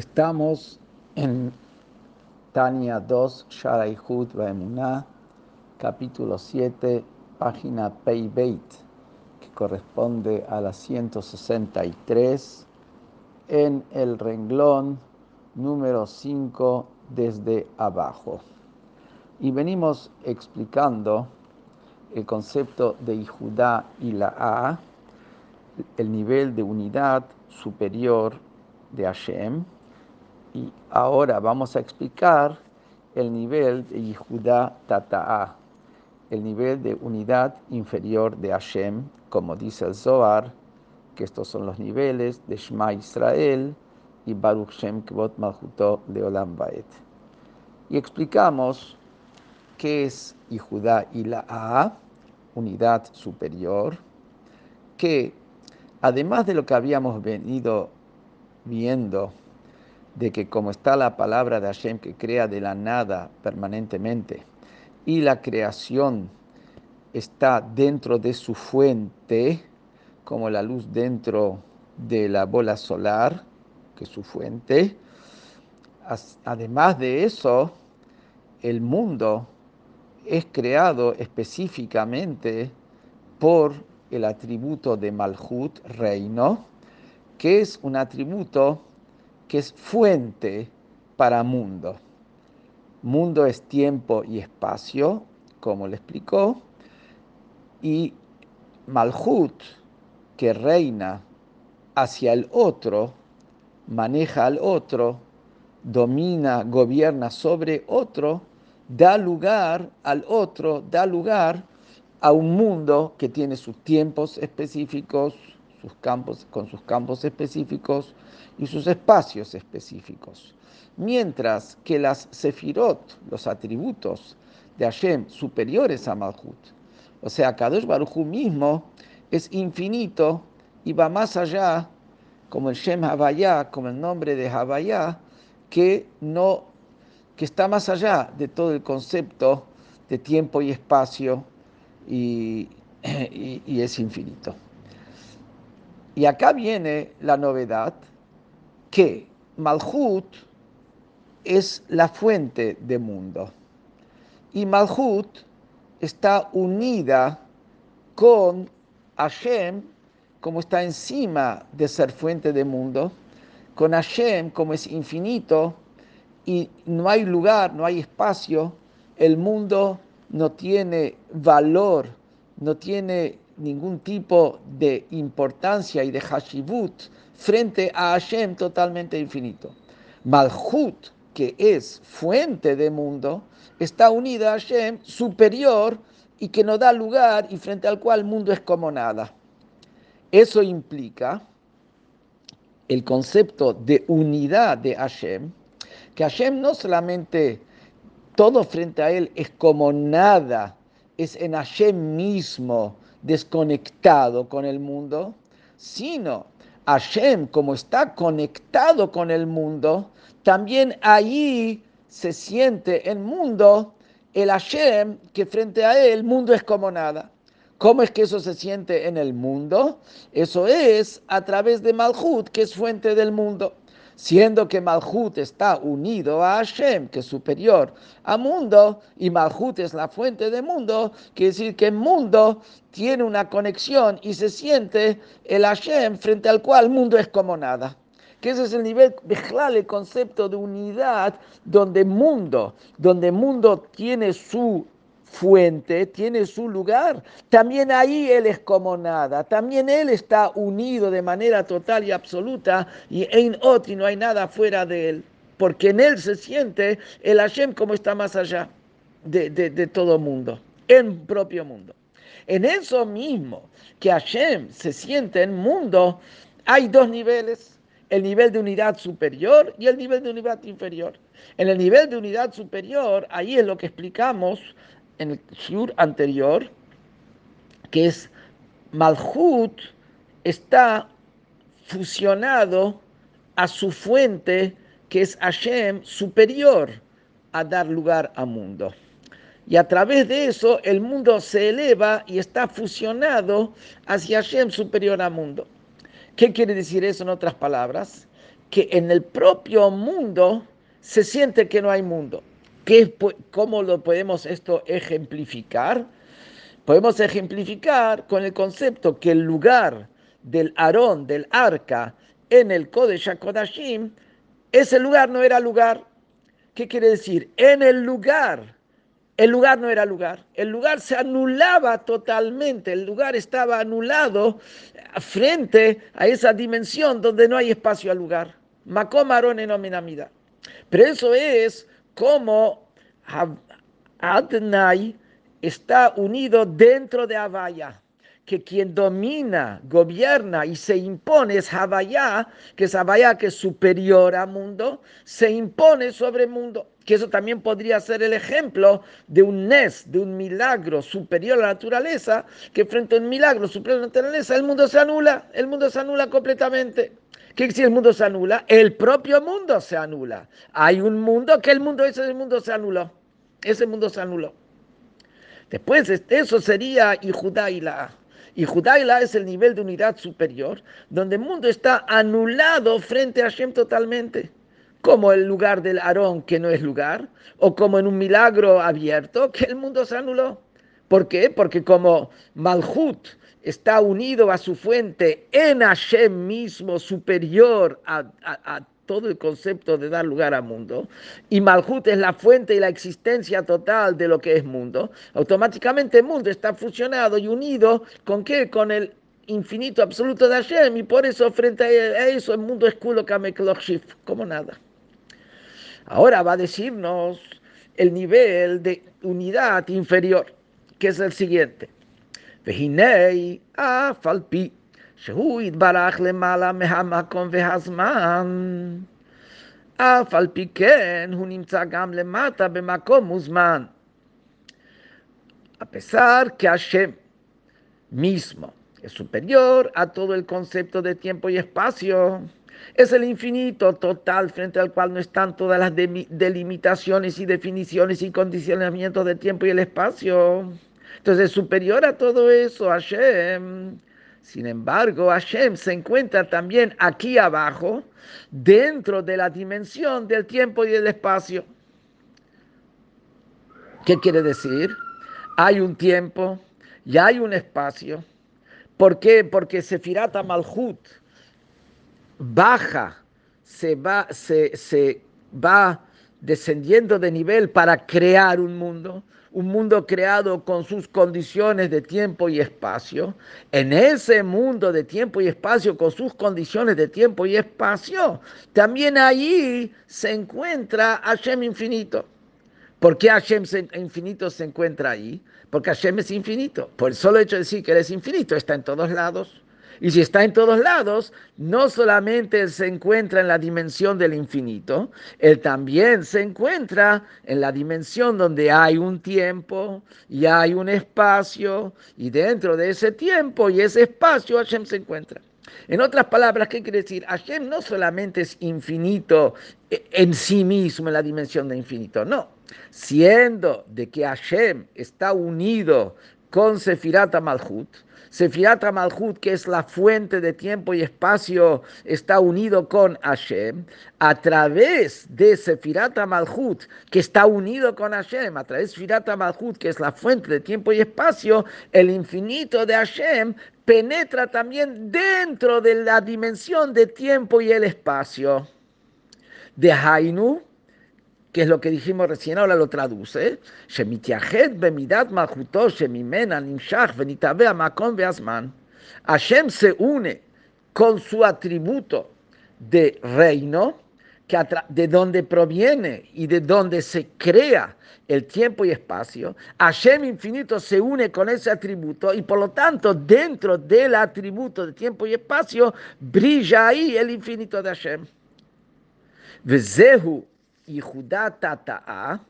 Estamos en Tania 2, Sharai Hud Baemuná, capítulo 7, página Pei Beit, que corresponde a la 163, en el renglón número 5 desde abajo. Y venimos explicando el concepto de Judá y la A, el nivel de unidad superior de Hashem, y ahora vamos a explicar el nivel de Yehudá Tata'a, el nivel de unidad inferior de Hashem, como dice el Zohar, que estos son los niveles de Shema Israel y Baruch Shem Kvot Malchuto de Olam Baet. Y explicamos qué es Yehudá y la A, unidad superior, que además de lo que habíamos venido viendo, de que como está la palabra de Hashem que crea de la nada permanentemente y la creación está dentro de su fuente, como la luz dentro de la bola solar, que es su fuente, además de eso, el mundo es creado específicamente por el atributo de Malhut, reino, que es un atributo que es fuente para mundo. Mundo es tiempo y espacio, como le explicó, y Malhut, que reina hacia el otro, maneja al otro, domina, gobierna sobre otro, da lugar al otro, da lugar a un mundo que tiene sus tiempos específicos, sus campos, con sus campos específicos y sus espacios específicos. Mientras que las sefirot, los atributos de Hashem superiores a Malhut, o sea, Kadosh Baruch mismo es infinito y va más allá, como el Shem Havaya, como el nombre de Havaya, que, no, que está más allá de todo el concepto de tiempo y espacio y, y es infinito. Y acá viene la novedad que Malhut es la fuente de mundo. Y Malhut está unida con Hashem como está encima de ser fuente de mundo, con Hashem como es infinito y no hay lugar, no hay espacio, el mundo no tiene valor, no tiene ningún tipo de importancia y de hashibut frente a Hashem totalmente infinito. Malhut, que es fuente de mundo, está unida a Hashem superior y que no da lugar y frente al cual el mundo es como nada. Eso implica el concepto de unidad de Hashem, que Hashem no solamente todo frente a él es como nada, es en Hashem mismo desconectado con el mundo, sino Hashem, como está conectado con el mundo, también ahí se siente el mundo, el Hashem, que frente a él el mundo es como nada. ¿Cómo es que eso se siente en el mundo? Eso es a través de Malhut, que es fuente del mundo siendo que Malhut está unido a Hashem, que es superior a mundo, y Malhut es la fuente del mundo, quiere decir que mundo tiene una conexión y se siente el Hashem frente al cual mundo es como nada. Que ese es el nivel, el concepto de unidad, donde mundo, donde mundo tiene su fuente, tiene su lugar. También ahí Él es como nada. También Él está unido de manera total y absoluta y en otro no hay nada fuera de Él. Porque en Él se siente el Hashem como está más allá de, de todo mundo, en propio mundo. En eso mismo que Hashem se siente en mundo, hay dos niveles el nivel de unidad superior y el nivel de unidad inferior. En el nivel de unidad superior, ahí es lo que explicamos en el shiur anterior, que es Malhut está fusionado a su fuente, que es Hashem, superior a dar lugar al mundo. Y a través de eso el mundo se eleva y está fusionado hacia Hashem superior al mundo. ¿Qué quiere decir eso en otras palabras? que en el propio mundo se siente que no hay mundo. ¿Qué, ¿Cómo lo podemos esto ejemplificar? Podemos ejemplificar con el concepto que el lugar del Aarón, del arca, en el Kodesh HaKodashim, ese lugar no era lugar. ¿Qué quiere decir? En el lugar, el lugar no era lugar. El lugar se anulaba totalmente. El lugar estaba anulado frente a esa dimensión donde no hay espacio al lugar. Makom Aarón en Pero eso es como Adnai está unido dentro de Avaya, que quien domina, gobierna y se impone es Havaya, que es Havaya que es superior al mundo, se impone sobre mundo. Que eso también podría ser el ejemplo de un Nes, de un milagro superior a la naturaleza, que frente a un milagro superior a la naturaleza, el mundo se anula, el mundo se anula completamente. ¿Qué si el mundo se anula? El propio mundo se anula. Hay un mundo que el mundo, ese mundo se anuló. Ese mundo se anuló. Después, eso sería y Judá y la. Y Judá y la es el nivel de unidad superior, donde el mundo está anulado frente a Hashem totalmente. Como el lugar del Aarón, que no es lugar, o como en un milagro abierto, que el mundo se anuló. ¿Por qué? Porque como Malhut está unido a su fuente en Hashem mismo, superior a, todo el concepto de dar lugar al mundo, y Malhut es la fuente y la existencia total de lo que es mundo, automáticamente el mundo está fusionado y unido con qué? Con el infinito absoluto de Hashem, y por eso frente a eso el mundo es kulo como nada. Ahora va a decirnos el nivel de unidad inferior, que es el siguiente. Vejinei a falpi שהוא יתברך למעלה מהמקום והזמן, אף על פי כן הוא נמצא גם למטה במקום וזמן. A pesar que Hashem mismo es superior a todo el concepto de tiempo y espacio, es el infinito total frente al cual no están todas las delimitaciones y definiciones y condicionamientos de tiempo y el espacio. Entonces es superior a todo eso, Hashem. Sin embargo, Hashem se encuentra también aquí abajo, dentro de la dimensión del tiempo y del espacio. ¿Qué quiere decir? Hay un tiempo y hay un espacio. ¿Por qué? Porque Sefirata Malhut baja, se va, se va descendiendo de nivel para crear un mundo un mundo creado con sus condiciones de tiempo y espacio, en ese mundo de tiempo y espacio, con sus condiciones de tiempo y espacio, también allí se encuentra Hashem infinito. ¿Por qué Hashem infinito se encuentra ahí? Porque Hashem es infinito. Por el solo hecho de decir que Él es infinito, está en todos lados. Y si está en todos lados, no solamente Él se encuentra en la dimensión del infinito, Él también se encuentra en la dimensión donde hay un tiempo y hay un espacio, y dentro de ese tiempo y ese espacio Hashem se encuentra. En otras palabras, ¿qué quiere decir? Hashem no solamente es infinito en sí mismo en la dimensión de infinito, no. Siendo de que Hashem está unido con Sefirat Malhut, Sefirat Malhut, que es la fuente de tiempo y espacio, está unido con Hashem. A través de Sefirat Malhut, que está unido con Hashem, a través de Sefirat Malhut, que es la fuente de tiempo y espacio, el infinito de Hashem penetra también dentro de la dimensión de tiempo y el espacio. De Hainu, que es lo que dijimos recién, ahora lo traduce, Hashem se une con su atributo de reino, que de donde proviene y de donde se crea el tiempo y espacio, Hashem infinito se une con ese atributo y por lo tanto dentro del atributo de tiempo y espacio brilla ahí el infinito de Hashem. Vezehu y Judá Tata'a,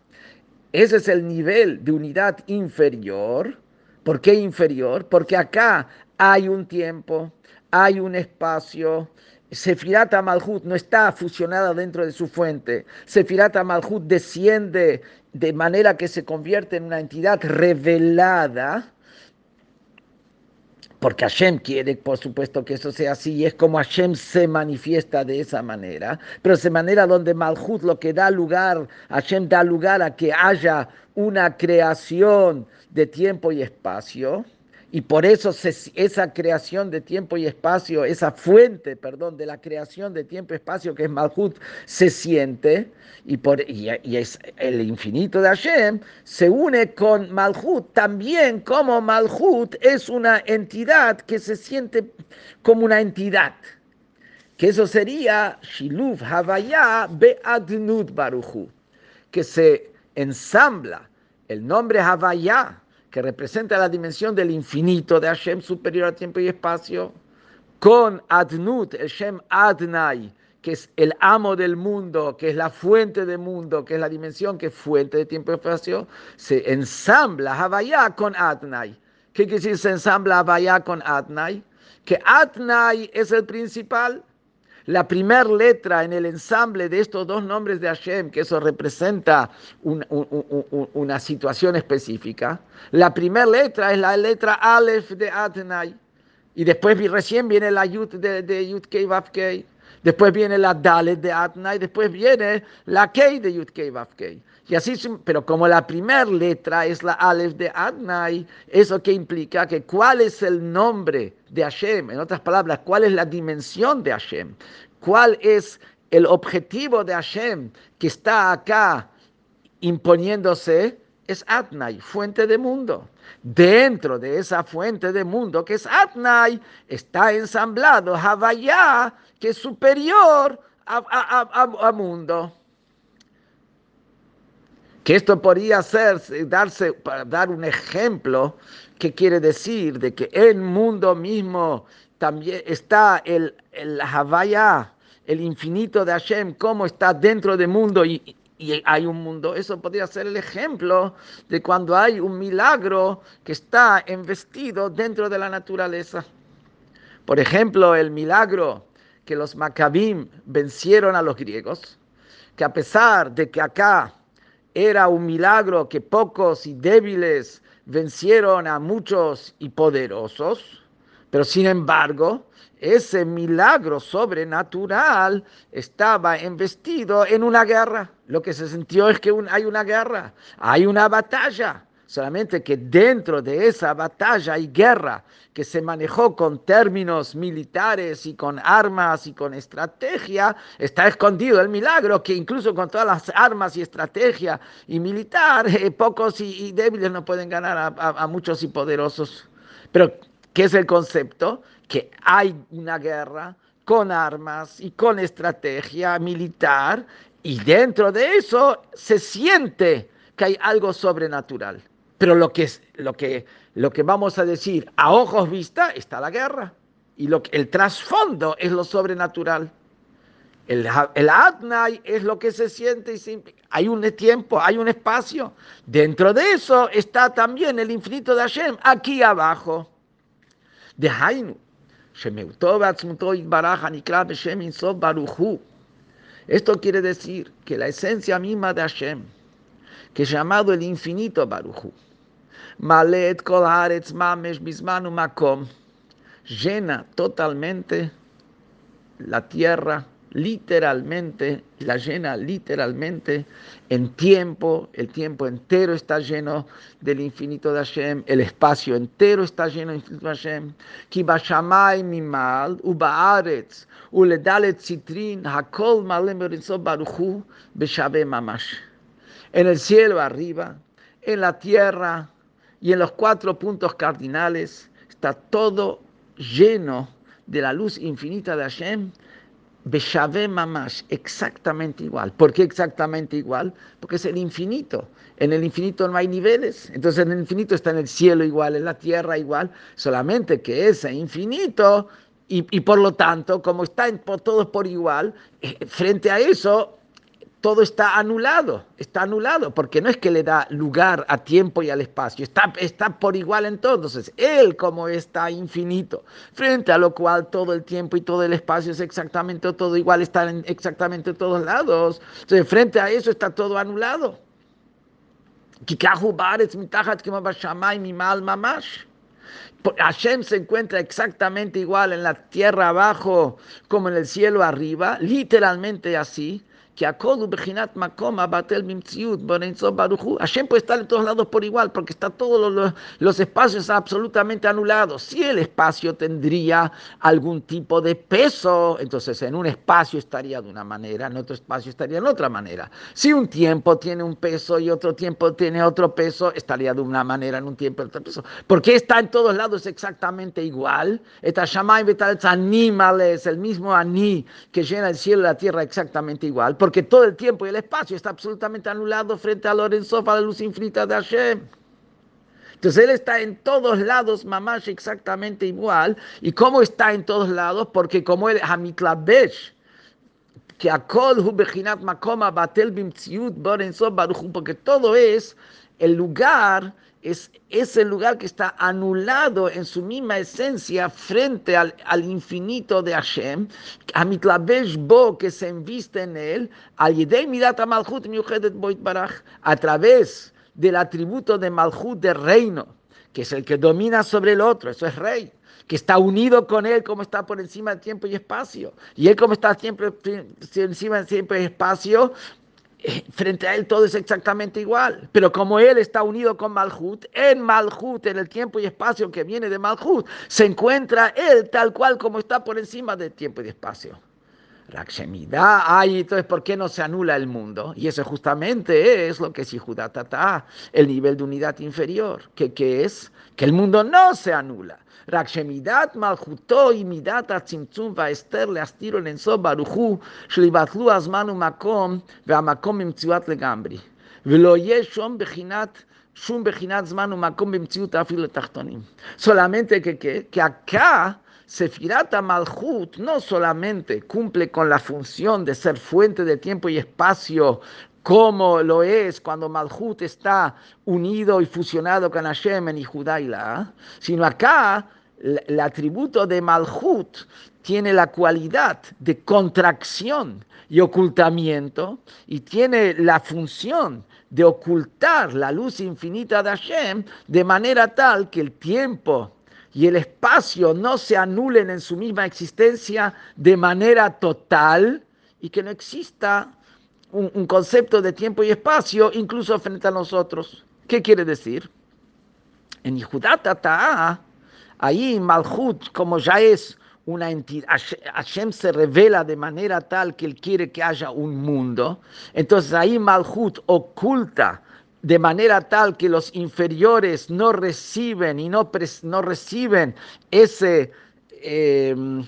ese es el nivel de unidad inferior. ¿Por qué inferior? Porque acá hay un tiempo, hay un espacio. Sefirata Malhut no está fusionada dentro de su fuente. Sefirata Malhut desciende de manera que se convierte en una entidad revelada porque Hashem quiere, por supuesto, que eso sea así, y es como Hashem se manifiesta de esa manera, pero de manera donde Malhut lo que da lugar, Hashem da lugar a que haya una creación de tiempo y espacio, y por eso esa creación de tiempo y espacio, esa fuente, perdón, de la creación de tiempo y espacio que es Malhut, se siente, y, por, y, es el infinito de Hashem, se une con Malhut también como Malhut es una entidad que se siente como una entidad. Que eso sería Shiluf Havaya Be'adnud Baruchu, que se ensambla el nombre Havaya que representa la dimensión del infinito de Hashem superior a tiempo y espacio, con Adnut, el Shem Adnai, que es el amo del mundo, que es la fuente del mundo, que es la dimensión que es fuente de tiempo y espacio, se ensambla Havaya con Adnai. ¿Qué quiere decir se ensambla Havaya con Adnai? Que Adnai es el principal, la primera letra en el ensamble de estos dos nombres de Hashem, que eso representa una situación específica, la primera letra es la letra Aleph de Adonai. Y después recién viene la Yud de, de Yud Kei Vav Kei. Después viene la Dalet de Adonai. Después viene la Kei de Yud Kei Vav Kei. Y así, pero como la primera letra es la Aleph de Adnai, eso que implica que cuál es el nombre de Hashem, en otras palabras, cuál es la dimensión de Hashem, cuál es el objetivo de Hashem que está acá imponiéndose, es Adnai, fuente de mundo. Dentro de esa fuente de mundo que es Adnai, está ensamblado Havaya, que es superior a mundo que esto podría ser, darse, para dar un ejemplo, que quiere decir de que el mundo mismo también está el, el Havaya, el infinito de Hashem, como está dentro del mundo y, y hay un mundo. Eso podría ser el ejemplo de cuando hay un milagro que está investido dentro de la naturaleza. Por ejemplo, el milagro que los Maccabim vencieron a los griegos, que a pesar de que acá era un milagro que pocos y débiles vencieron a muchos y poderosos, pero sin embargo, ese milagro sobrenatural estaba investido en una guerra. Lo que se sintió es que hay una guerra, hay una batalla solamente que dentro de esa batalla y guerra que se manejó con términos militares y con armas y con estrategia, está escondido el milagro que incluso con todas las armas y estrategia y militar, eh, pocos y, débiles no pueden ganar a, a muchos y poderosos. Pero, ¿qué es el concepto? Que hay una guerra con armas y con estrategia militar y dentro de eso se siente que hay algo sobrenatural. Pero lo que, lo que, lo que vamos a decir a ojos vista está la guerra. Y lo, el trasfondo es lo sobrenatural. El, el Adnai es lo que se siente y hay un tiempo, hay un espacio. Dentro de eso está también el infinito de Hashem, aquí abajo. De Hainu. Esto quiere decir que la esencia misma de Hashem, que es llamado el infinito Baruchu, Malet kol haaretz mamesh bismanu makom. Llena totalmente la tierra, literalmente, la llena literalmente en tiempo, el tiempo entero está lleno del infinito de Hashem, el espacio entero está lleno del infinito de Hashem. Ki bashamay mimal, u baaretz, u ledalet citrin, hakol malem baruchu, mamash. En el cielo arriba, en la tierra, y en los cuatro puntos cardinales está todo lleno de la luz infinita de Hashem. Beshavé Mamash, exactamente igual. ¿Por qué exactamente igual? Porque es el infinito. En el infinito no hay niveles. Entonces en el infinito está en el cielo igual, en la tierra igual. Solamente que ese infinito, y, por lo tanto, como está por, todos por igual, eh, frente a eso todo está anulado, está anulado, porque no es que le da lugar a tiempo y al espacio, está, está por igual en todo. Entonces, Él como está infinito, frente a lo cual todo el tiempo y todo el espacio es exactamente todo igual, está en exactamente todos lados. Entonces, frente a eso está todo anulado. Hashem se encuentra exactamente igual en la tierra abajo como en el cielo arriba, literalmente así que Hashem puede estar en todos lados por igual, porque está todos los, los, espacios absolutamente anulados. Si el espacio tendría algún tipo de peso, entonces en un espacio estaría de una manera, en otro espacio estaría de otra manera. Si un tiempo tiene un peso y otro tiempo tiene otro peso, estaría de una manera en un tiempo y otro peso. ¿Por qué está en todos lados exactamente igual? Está animales, el mismo aní que llena el cielo y la tierra exactamente igual porque todo el tiempo y el espacio está absolutamente anulado frente a Lorenzo, a la luz infinita de Hashem. Entonces él está en todos lados, mamash, exactamente igual. ¿Y cómo está en todos lados? Porque como él, Hamitlabesh, que Akol hu bechinat makoma batel bimtziut porque todo es el lugar es ese lugar que está anulado en su misma esencia frente al, al infinito de Hashem, Amitlabesh Bo, que se enviste en él, a través del atributo de Malchut de reino, que es el que domina sobre el otro, eso es rey que está unido con Él como está por encima del tiempo y espacio. Y Él como está siempre encima del tiempo y espacio, frente a él todo es exactamente igual. Pero como él está unido con Malhut, en Malhut, en el tiempo y espacio que viene de Malhut, se encuentra él tal cual como está por encima del tiempo y espacio. Rakshemida, ay, entonces, ¿por qué no se anula el mundo? Y eso justamente es lo que es Tata, el nivel de unidad inferior, que, que es que el mundo no se anula. רק שמידת מלכותו היא מידת הצמצום וההסתר להסתיר ולנסות ברוך הוא, שיבטלו הזמן ומקום, והמקום במציאות לגמרי. ולא יהיה שום בחינת שום בחינת זמן ומקום במציאות אפילו לתחתונים. Que, que, que acá Sefirat Malhut no solamente cumple con la función de ser fuente de tiempo y espacio como lo es cuando Malhut está unido y fusionado con Hashem en Judá y la, sino acá el atributo de Malhut tiene la cualidad de contracción y ocultamiento y tiene la función de ocultar la luz infinita de Hashem de manera tal que el tiempo y el espacio no se anulen en su misma existencia de manera total y que no exista un, concepto de tiempo y espacio incluso frente a nosotros. ¿Qué quiere decir? En Yehudat Ahí Malhut, como ya es una entidad, Hashem se revela de manera tal que él quiere que haya un mundo. Entonces ahí Malhut oculta de manera tal que los inferiores no reciben y no, no reciben ese, em,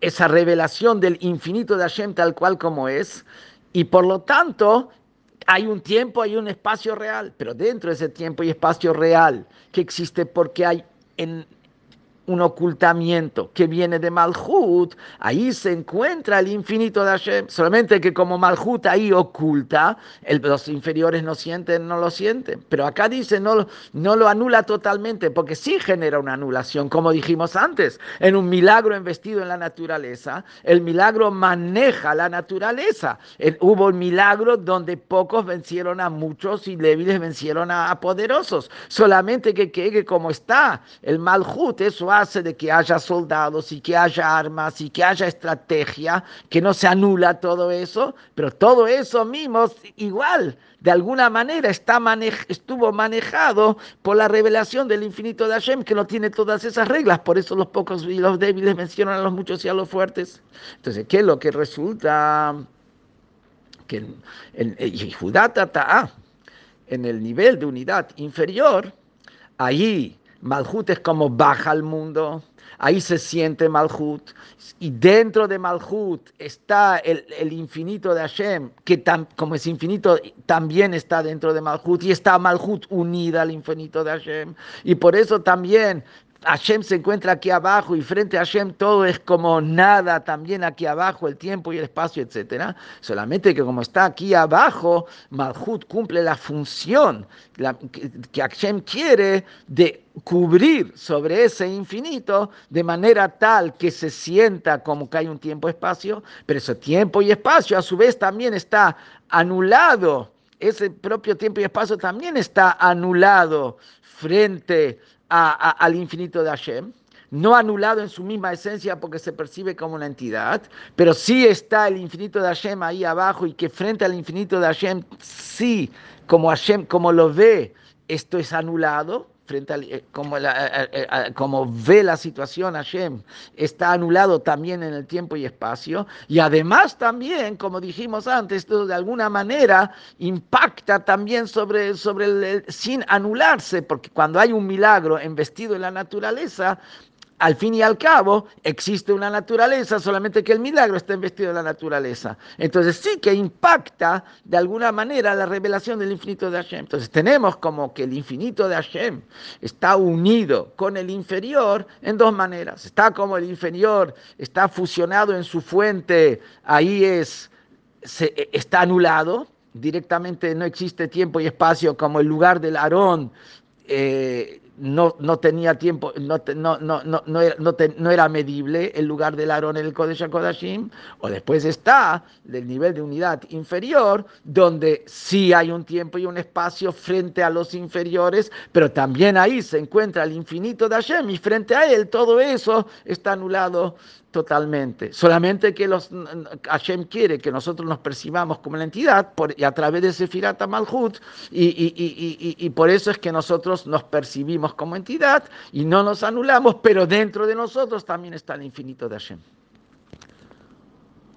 esa revelación del infinito de Hashem tal cual como es. Y por lo tanto, hay un tiempo, hay un espacio real, pero dentro de ese tiempo y espacio real que existe porque hay en un ocultamiento que viene de Malhut, ahí se encuentra el infinito de Hashem. Solamente que como Malhut ahí oculta, los inferiores no sienten, no lo sienten. Pero acá dice, no, no lo anula totalmente, porque sí genera una anulación, como dijimos antes, en un milagro investido en la naturaleza, el milagro maneja la naturaleza. hubo un milagro donde pocos vencieron a muchos y débiles vencieron a, poderosos. Solamente que, que, que como está el Malhut, eso hace de que haya soldados y que haya armas y que haya estrategia, que no se anula todo eso, pero todo eso mismo igual, de alguna manera está estuvo manejado por la revelación del infinito de Hashem, que no tiene todas esas reglas, por eso los pocos y los débiles mencionan a los muchos y a los fuertes. Entonces, ¿qué es lo que resulta? Que en, en, en, en el nivel de unidad inferior, ahí Malhut es como baja al mundo, ahí se siente Malhut, y dentro de Malhut está el, infinito de Hashem, que como es infinito, también está dentro de Malhut, y está Malhut unida al infinito de Hashem, y por eso también Hashem se encuentra aquí abajo y frente a Hashem todo es como nada, también aquí abajo el tiempo y el espacio, etc. Solamente que como está aquí abajo, Malhut cumple la función que, Hashem quiere de cubrir sobre ese infinito de manera tal que se sienta como que hay un tiempo-espacio, pero ese tiempo y espacio a su vez también está anulado ese propio tiempo y espacio también está anulado frente al infinito de Hashem, no anulado en su misma esencia porque se percibe como una entidad, pero sí está el infinito de Hashem ahí abajo y que frente al infinito de Hashem, sí, como Hashem, como lo ve, esto es anulado, frente a eh, como, eh, como ve la situación Hashem, está anulado también en el tiempo y espacio, y además también, como dijimos antes, esto de alguna manera impacta también sobre, sobre el, sin anularse, porque cuando hay un milagro investido en la naturaleza, al fin y al cabo existe una naturaleza, solamente que el milagro está investido en la naturaleza. Entonces sí que impacta de alguna manera la revelación del infinito de Hashem. Entonces tenemos como que el infinito de Hashem está unido con el inferior en dos maneras. Está como el inferior, está fusionado en su fuente, ahí es, está anulado. Directamente no existe tiempo y espacio como el lugar del Aarón eh, no, no, tenía tiempo, no, no, no, no, no, era, no, era medible el lugar del Aarón en el Kodesh HaKodashim, o después está del nivel de unidad inferior, donde sí hay un tiempo y un espacio frente a los inferiores, pero también ahí se encuentra el infinito de Hashem, y frente a él todo eso está anulado totalmente. Solamente que los, Hashem quiere que nosotros nos percibamos como la entidad y a través de Sefirat Malhut, y, y, y, y, por eso es que nosotros nos percibimos como entidad y no nos anulamos, pero dentro de nosotros también está el infinito de Hashem.